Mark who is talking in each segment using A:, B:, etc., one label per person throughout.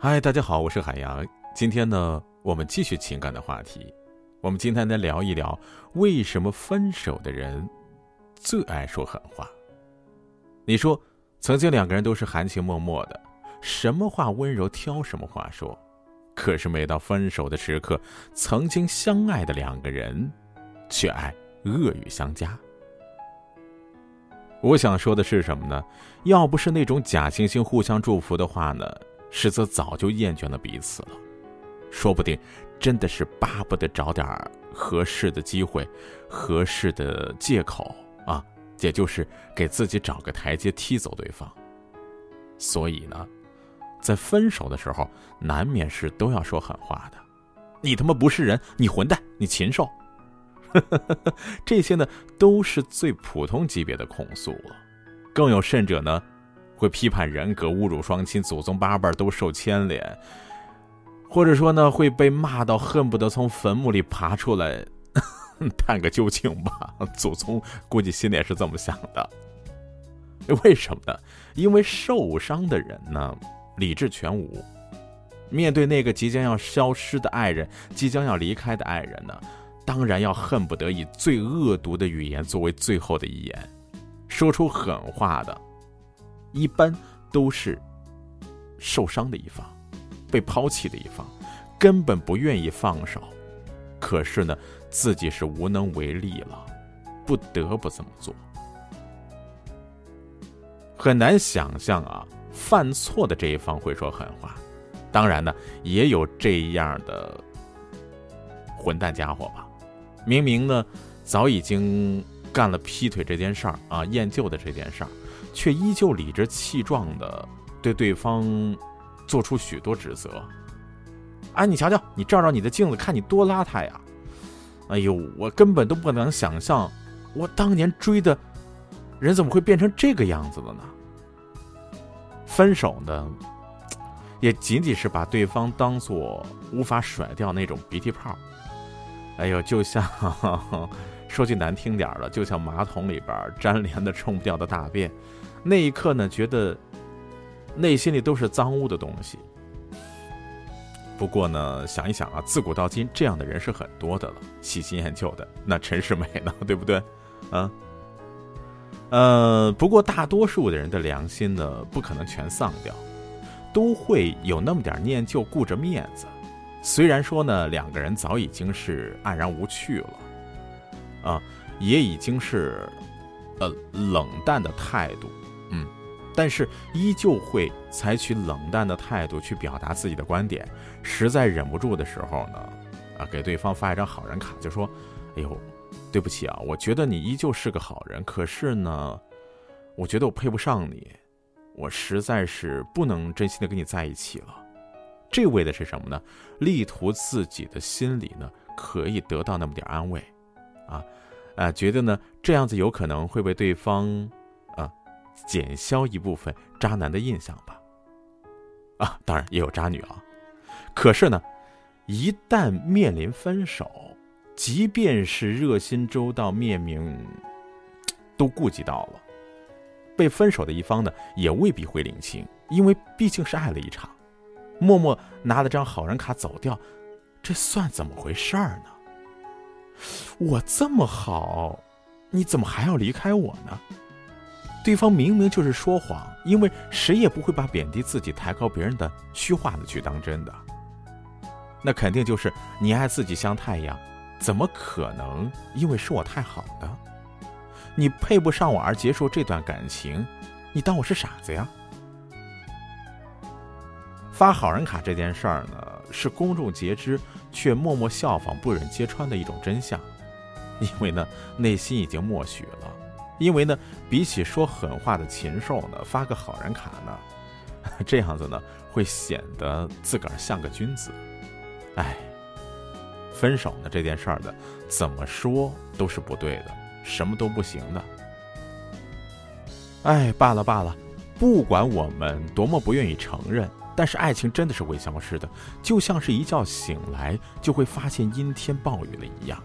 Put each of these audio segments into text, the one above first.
A: 嗨，大家好，我是海洋。今天呢，我们继续情感的话题。我们今天来聊一聊，为什么分手的人最爱说狠话？你说，曾经两个人都是含情脉脉的，什么话温柔挑什么话说。可是每到分手的时刻，曾经相爱的两个人，却爱恶语相加。我想说的是什么呢？要不是那种假惺惺互相祝福的话呢？实则早就厌倦了彼此了，说不定真的是巴不得找点合适的机会、合适的借口啊，也就是给自己找个台阶踢走对方。所以呢，在分手的时候，难免是都要说狠话的。你他妈不是人，你混蛋，你禽兽，这些呢都是最普通级别的控诉了。更有甚者呢。会批判人格、侮辱双亲、祖宗八辈都受牵连，或者说呢会被骂到恨不得从坟墓里爬出来 探个究竟吧。祖宗估计心里也是这么想的。为什么呢？因为受伤的人呢理智全无，面对那个即将要消失的爱人、即将要离开的爱人呢，当然要恨不得以最恶毒的语言作为最后的遗言，说出狠话的。一般都是受伤的一方，被抛弃的一方，根本不愿意放手，可是呢，自己是无能为力了，不得不这么做。很难想象啊，犯错的这一方会说狠话。当然呢，也有这样的混蛋家伙吧。明明呢，早已经干了劈腿这件事儿啊，厌旧的这件事儿。却依旧理直气壮的对对方做出许多指责。哎，你瞧瞧，你照照你的镜子，看你多邋遢呀！哎呦，我根本都不能想象，我当年追的人怎么会变成这个样子的呢？分手呢，也仅仅是把对方当做无法甩掉那种鼻涕泡。哎呦，就像说句难听点的，就像马桶里边粘连的冲不掉的大便。那一刻呢，觉得内心里都是脏污的东西。不过呢，想一想啊，自古到今这样的人是很多的了，喜新厌旧的。那陈世美呢，对不对？啊，呃，不过大多数的人的良心呢，不可能全丧掉，都会有那么点念旧，顾着面子。虽然说呢，两个人早已经是黯然无趣了，啊，也已经是呃冷淡的态度。嗯，但是依旧会采取冷淡的态度去表达自己的观点。实在忍不住的时候呢，啊，给对方发一张好人卡，就说：“哎呦，对不起啊，我觉得你依旧是个好人，可是呢，我觉得我配不上你，我实在是不能真心的跟你在一起了。”这为的是什么呢？力图自己的心里呢可以得到那么点安慰，啊，啊，觉得呢这样子有可能会被对方啊。减消一部分渣男的印象吧，啊，当然也有渣女啊。可是呢，一旦面临分手，即便是热心周到、面明，都顾及到了，被分手的一方呢，也未必会领情，因为毕竟是爱了一场，默默拿了张好人卡走掉，这算怎么回事儿呢？我这么好，你怎么还要离开我呢？对方明明就是说谎，因为谁也不会把贬低自己、抬高别人的虚话的去当真的。那肯定就是你爱自己像太阳，怎么可能因为是我太好呢？你配不上我而结束这段感情，你当我是傻子呀？发好人卡这件事儿呢，是公众皆知却默默效仿、不忍揭穿的一种真相，因为呢，内心已经默许了。因为呢，比起说狠话的禽兽呢，发个好人卡呢，这样子呢，会显得自个儿像个君子。哎，分手呢这件事儿的，怎么说都是不对的，什么都不行的。哎，罢了罢了，不管我们多么不愿意承认，但是爱情真的是会消失的，就像是一觉醒来就会发现阴天暴雨了一样。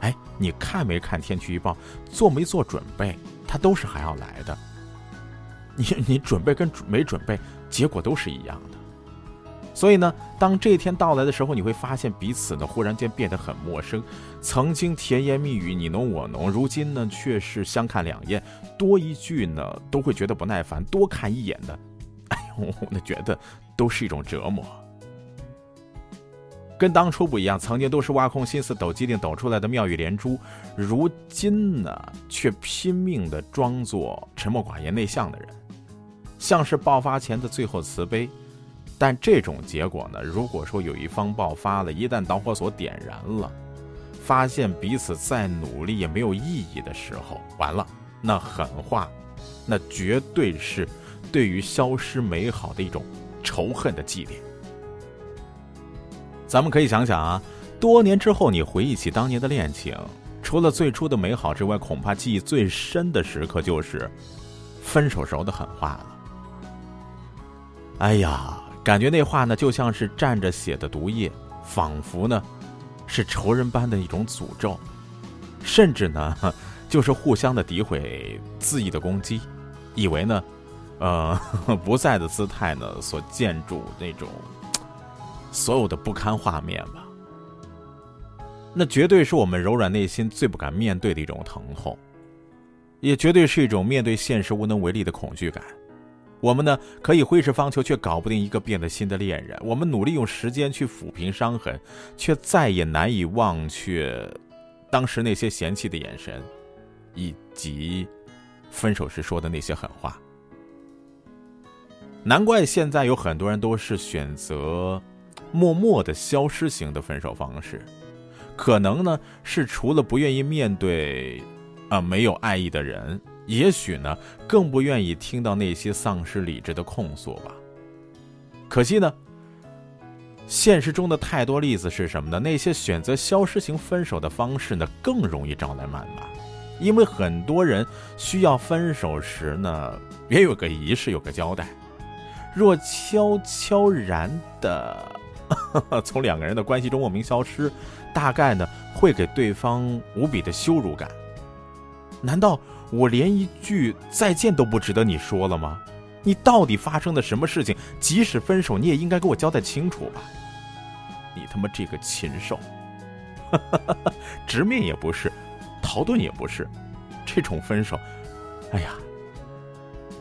A: 哎，你看没看天气预报？做没做准备？它都是还要来的。你你准备跟没准备，结果都是一样的。所以呢，当这一天到来的时候，你会发现彼此呢忽然间变得很陌生。曾经甜言蜜语你侬我侬，如今呢却是相看两厌，多一句呢都会觉得不耐烦，多看一眼的，那觉得都是一种折磨。跟当初不一样，曾经都是挖空心思抖机灵抖出来的妙语连珠，如今呢却拼命的装作沉默寡言内向的人，像是爆发前的最后慈悲。但这种结果呢？如果说有一方爆发了，一旦导火索点燃了，发现彼此再努力也没有意义的时候，完了，那狠话，那绝对是对于消失美好的一种仇恨的祭奠。咱们可以想想啊，多年之后你回忆起当年的恋情，除了最初的美好之外，恐怕记忆最深的时刻就是分手时候的狠话了。哎呀！感觉那话呢，就像是蘸着血的毒液，仿佛呢，是仇人般的一种诅咒，甚至呢，就是互相的诋毁、恣意的攻击，以为呢，呃，不在的姿态呢，所建筑那种所有的不堪画面吧。那绝对是我们柔软内心最不敢面对的一种疼痛，也绝对是一种面对现实无能为力的恐惧感。我们呢，可以挥斥方遒，却搞不定一个变得新的恋人。我们努力用时间去抚平伤痕，却再也难以忘却当时那些嫌弃的眼神，以及分手时说的那些狠话。难怪现在有很多人都是选择默默的消失型的分手方式，可能呢是除了不愿意面对啊没有爱意的人。也许呢，更不愿意听到那些丧失理智的控诉吧。可惜呢，现实中的太多例子是什么呢？那些选择消失型分手的方式呢，更容易招来谩骂，因为很多人需要分手时呢，也有个仪式，有个交代。若悄悄然的 从两个人的关系中莫名消失，大概呢，会给对方无比的羞辱感。难道？我连一句再见都不值得你说了吗？你到底发生了什么事情？即使分手，你也应该给我交代清楚吧！你他妈这个禽兽，直面也不是，逃遁也不是，这种分手，哎呀，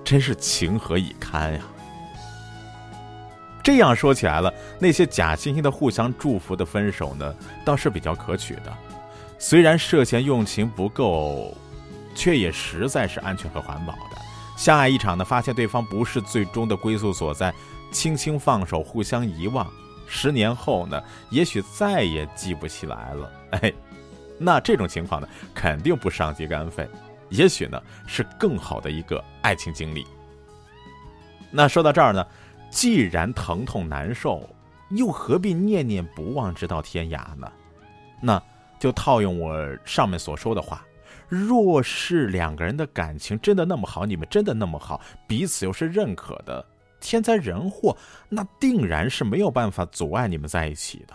A: 真是情何以堪呀！这样说起来了，那些假惺惺的互相祝福的分手呢，倒是比较可取的，虽然涉嫌用情不够。却也实在是安全和环保的。相爱一场呢，发现对方不是最终的归宿所在，轻轻放手，互相遗忘。十年后呢，也许再也记不起来了。哎，那这种情况呢，肯定不伤及肝肺，也许呢，是更好的一个爱情经历。那说到这儿呢，既然疼痛难受，又何必念念不忘直到天涯呢？那就套用我上面所说的话。若是两个人的感情真的那么好，你们真的那么好，彼此又是认可的，天灾人祸那定然是没有办法阻碍你们在一起的。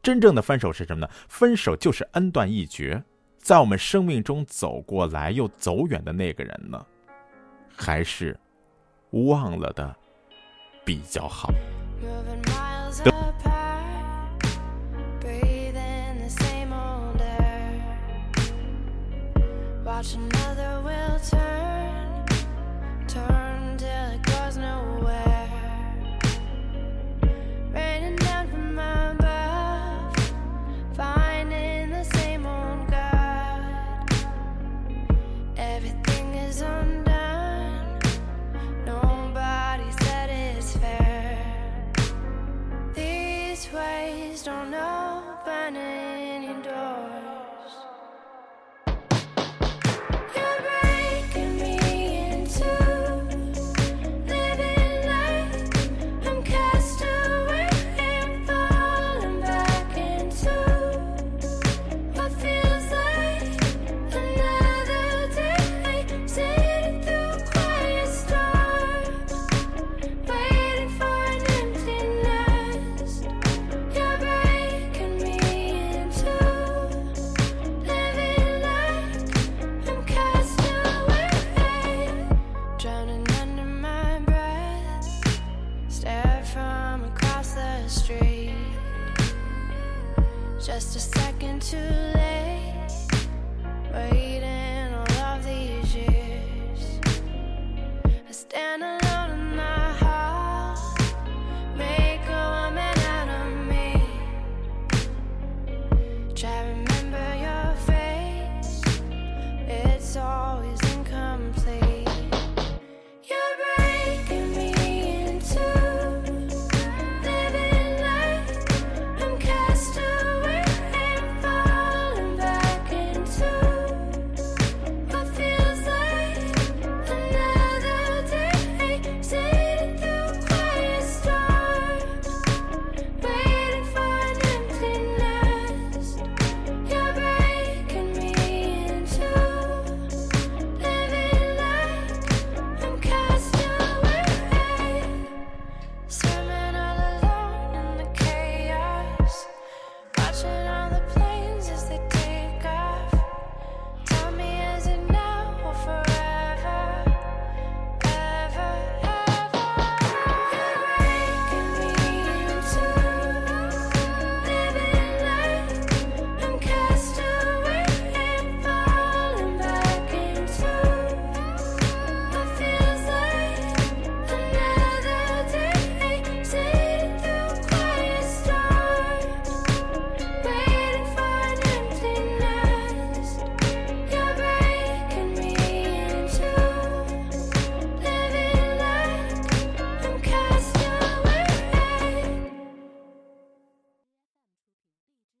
A: 真正的分手是什么呢？分手就是恩断义绝，在我们生命中走过来又走远的那个人呢，还是忘了的比较好。watch another was raised on know.
B: to